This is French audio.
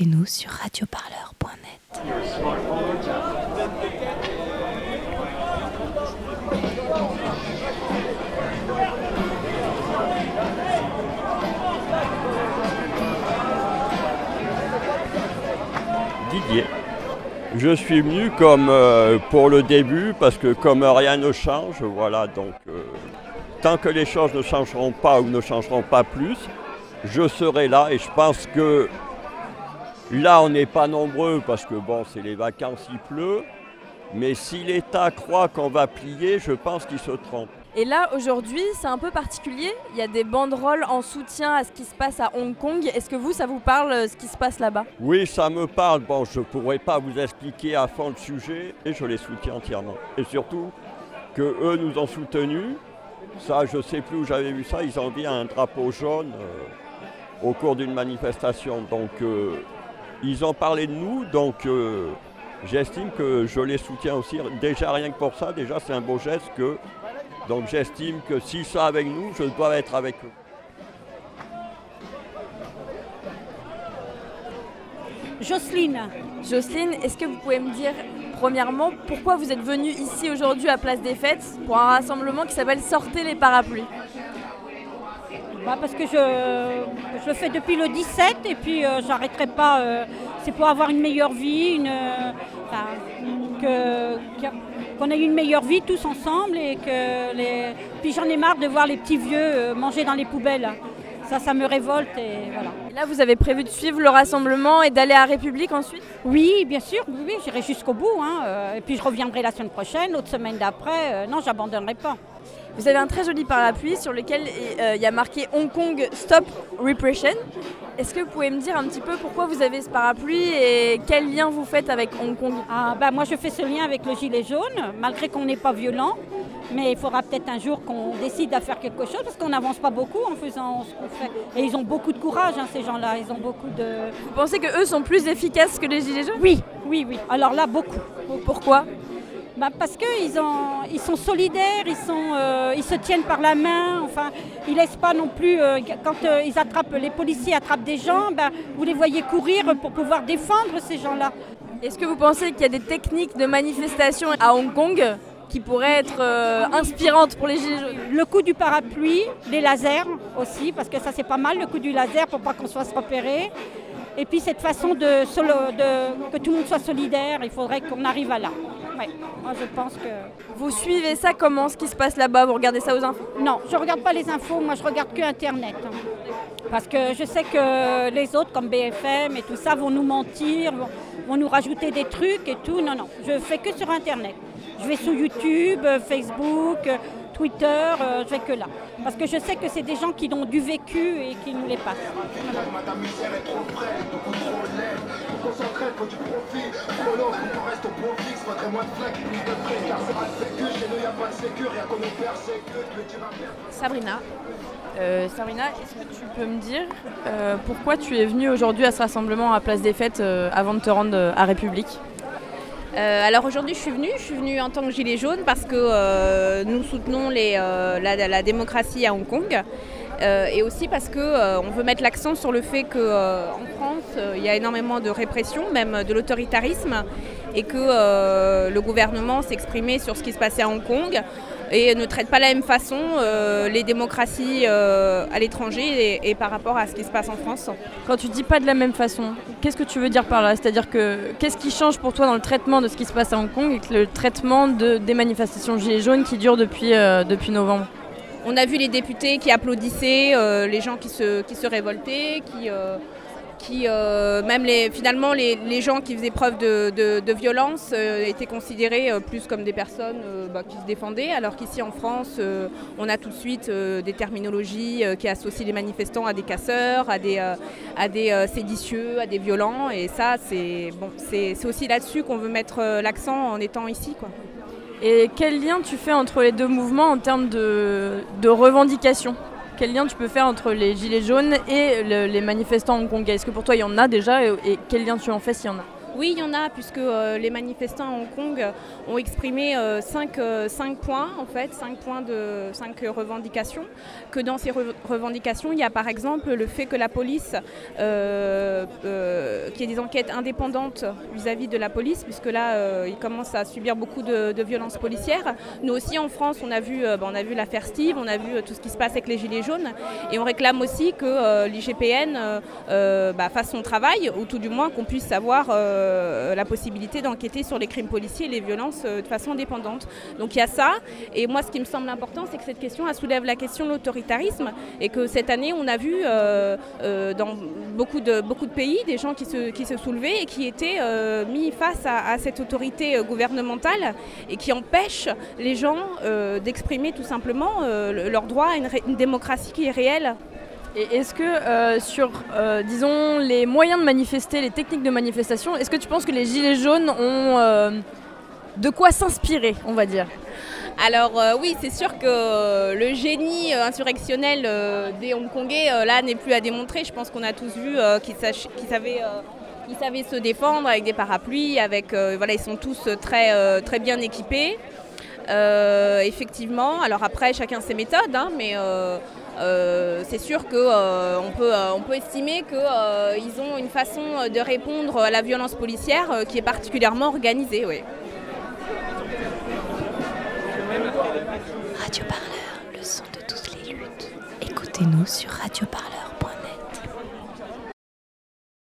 écoutez-nous sur radioparleur.net. Didier. Je suis venu comme euh, pour le début parce que comme rien ne change, voilà, donc euh, tant que les choses ne changeront pas ou ne changeront pas plus, je serai là et je pense que là on n'est pas nombreux parce que bon c'est les vacances, il pleut, mais si l'État croit qu'on va plier, je pense qu'il se trompe. Et là, aujourd'hui, c'est un peu particulier. Il y a des banderoles en soutien à ce qui se passe à Hong Kong. Est-ce que vous, ça vous parle, euh, ce qui se passe là-bas? Oui, ça me parle. Bon, je ne pourrais pas vous expliquer à fond le sujet et je les soutiens entièrement. Et surtout que eux nous ont soutenus. Ça, je ne sais plus où j'avais vu ça. Ils ont mis un drapeau jaune euh, au cours d'une manifestation. Donc, euh, ils ont parlé de nous. Donc, euh, j'estime que je les soutiens aussi. Déjà, rien que pour ça, déjà, c'est un beau geste que. Donc, j'estime que s'ils sont avec nous, je dois être avec eux. Jocelyne, Jocelyne, est-ce que vous pouvez me dire, premièrement, pourquoi vous êtes venue ici aujourd'hui à Place des Fêtes pour un rassemblement qui s'appelle Sortez les parapluies? Bah, parce que je, je le fais depuis le 17 et puis euh, j'arrêterai pas. euh, c'est pour avoir une meilleure vie, une, euh, qu'on ait une meilleure vie tous ensemble et que les. Puis j'en ai marre de voir les petits vieux manger dans les poubelles. Ça, ça me révolte et voilà. Et là, vous avez prévu de suivre le rassemblement et d'aller à République ensuite? Oui, bien sûr, oui, oui, j'irai jusqu'au bout. hein, euh, et puis je reviendrai la semaine prochaine, l'autre semaine d'après. euh, non, j'abandonnerai pas. Vous avez un très joli parapluie sur lequel euh, il y a marqué Hong Kong Stop Repression. Est-ce que vous pouvez me dire un petit peu pourquoi vous avez ce parapluie et quel lien vous faites avec Hong Kong? Ah, bah, moi, je fais ce lien avec le gilet jaune, malgré qu'on n'est pas violent. Mais il faudra peut-être un jour qu'on décide à faire quelque chose, parce qu'on n'avance pas beaucoup en faisant ce qu'on fait. Et ils ont beaucoup de courage, hein, ces gens-là. Ils ont beaucoup de... Vous pensez que eux sont plus efficaces que les Gilets jaunes? Oui, oui, oui. Alors là, beaucoup. Pourquoi? Bah, parce qu'ils ils sont solidaires, ils, sont, euh, ils se tiennent par la main. Enfin, ils laissent pas non plus. euh, quand euh, ils attrapent, les policiers attrapent des gens, bah, vous les voyez courir pour pouvoir défendre ces gens-là. Est-ce que vous pensez qu'il y a des techniques de manifestation à Hong Kong? Qui pourraient être euh, inspirantes pour les Gilets jaunes Le coup du parapluie, les lasers aussi, parce que ça c'est pas mal, le coup du laser pour pas qu'on se fasse repérer. Et puis cette façon de, solo- de- que tout le monde soit solidaire, il faudrait qu'on arrive à là. Ouais. Moi je pense que. Vous suivez ça comment, ce qui se passe là-bas? Vous regardez ça aux infos? Non, je regarde pas les infos, moi je regarde que Internet. hein. Parce que je sais que les autres, comme BFM et tout ça, vont nous mentir, vont, vont nous rajouter des trucs et tout. Non, non, je fais que sur Internet. Je vais sur YouTube, euh, Facebook, euh, Twitter, euh, je vais que là. Parce que je sais que c'est des gens qui ont du vécu et qui nous les passent. Sabrina. Sabrina, est-ce que tu peux me dire pourquoi tu es venue aujourd'hui à ce rassemblement à Place des Fêtes avant de te rendre à République? Euh, alors aujourd'hui, je suis venue. Je suis venue en tant que gilet jaune parce que euh, nous soutenons euh, la, démocratie à Hong Kong. Et aussi parce que euh, on veut mettre l'accent sur le fait qu'en France, il y a énormément de répression, même de l'autoritarisme, et que euh, le gouvernement exprimé sur ce qui se passait à Hong Kong et ne traite pas de la même façon euh, les démocraties euh, à l'étranger et, et par rapport à ce qui se passe en France. Quand tu dis pas de la même façon, qu'est-ce que tu veux dire par là? C'est-à-dire que qu'est-ce qui change pour toi dans le traitement de ce qui se passe à Hong Kong et que le traitement de, des manifestations Gilets jaunes qui durent depuis, depuis novembre? On a vu les députés qui applaudissaient, les gens qui se, qui se révoltaient, qui, qui euh, même les, finalement les, les gens qui faisaient preuve de, de- violence euh, étaient considérés euh, plus comme des personnes bah, qui se défendaient, alors qu'ici en France, on a tout de suite des terminologies qui associent les manifestants à des casseurs, à des, à des séditieux, à des violents, et ça c'est bon, aussi là-dessus qu'on veut mettre l'accent en étant ici. Quoi. Et quel lien tu fais entre les deux mouvements en termes de, de revendication Quel lien tu peux faire entre les Gilets jaunes et le- les manifestants hongkongais? Est-ce que pour toi il y en a déjà? Et quel lien tu en fais s'il y en a? Oui, il y en a, puisque euh, les manifestants à Hong Kong ont exprimé euh, cinq, euh, cinq points, en fait, cinq points de revendications. Que dans ces re- revendications, il y a par exemple le fait que la police, euh, euh, qu'il y ait des enquêtes indépendantes vis-à-vis de la police, puisque là, euh, ils commencent à subir beaucoup de, violences policières. Nous aussi, en France, on a vu, euh, a vu l'affaire Steve, on a vu euh, tout ce qui se passe avec les Gilets jaunes, et on réclame aussi que euh, l'IGPN euh, euh, bah, fasse son travail, ou tout du moins qu'on puisse avoir euh, la possibilité d'enquêter sur les crimes policiers et les violences euh, de façon indépendante. Donc il y a ça, et moi ce qui me semble important, c'est que cette question soulève la question de l'autoritarisme, et que cette année on a vu euh, dans beaucoup de, pays des gens qui se, soulevaient et qui étaient mis face à, cette autorité gouvernementale et qui empêchent les gens d'exprimer tout simplement le- leur droit à une démocratie qui est réelle. Et est-ce que euh, sur, euh, disons, les moyens de manifester, les techniques de manifestation, est-ce que tu penses que les Gilets jaunes ont euh, de quoi s'inspirer, on va dire? Alors oui, c'est sûr que le génie insurrectionnel des Hongkongais, là, n'est plus à démontrer. Je pense qu'on a tous vu qu'ils savaient... savaient se défendre avec des parapluies, avec voilà, ils sont tous très, très bien équipés. Effectivement, alors après chacun ses méthodes, hein, mais c'est sûr qu'on on peut, euh, peut estimer qu'ils ont une façon de répondre à la violence policière euh, qui est particulièrement organisée. Oui. Radio Parleur, le son de toutes les luttes. Écoutez-nous sur radioparleur.net.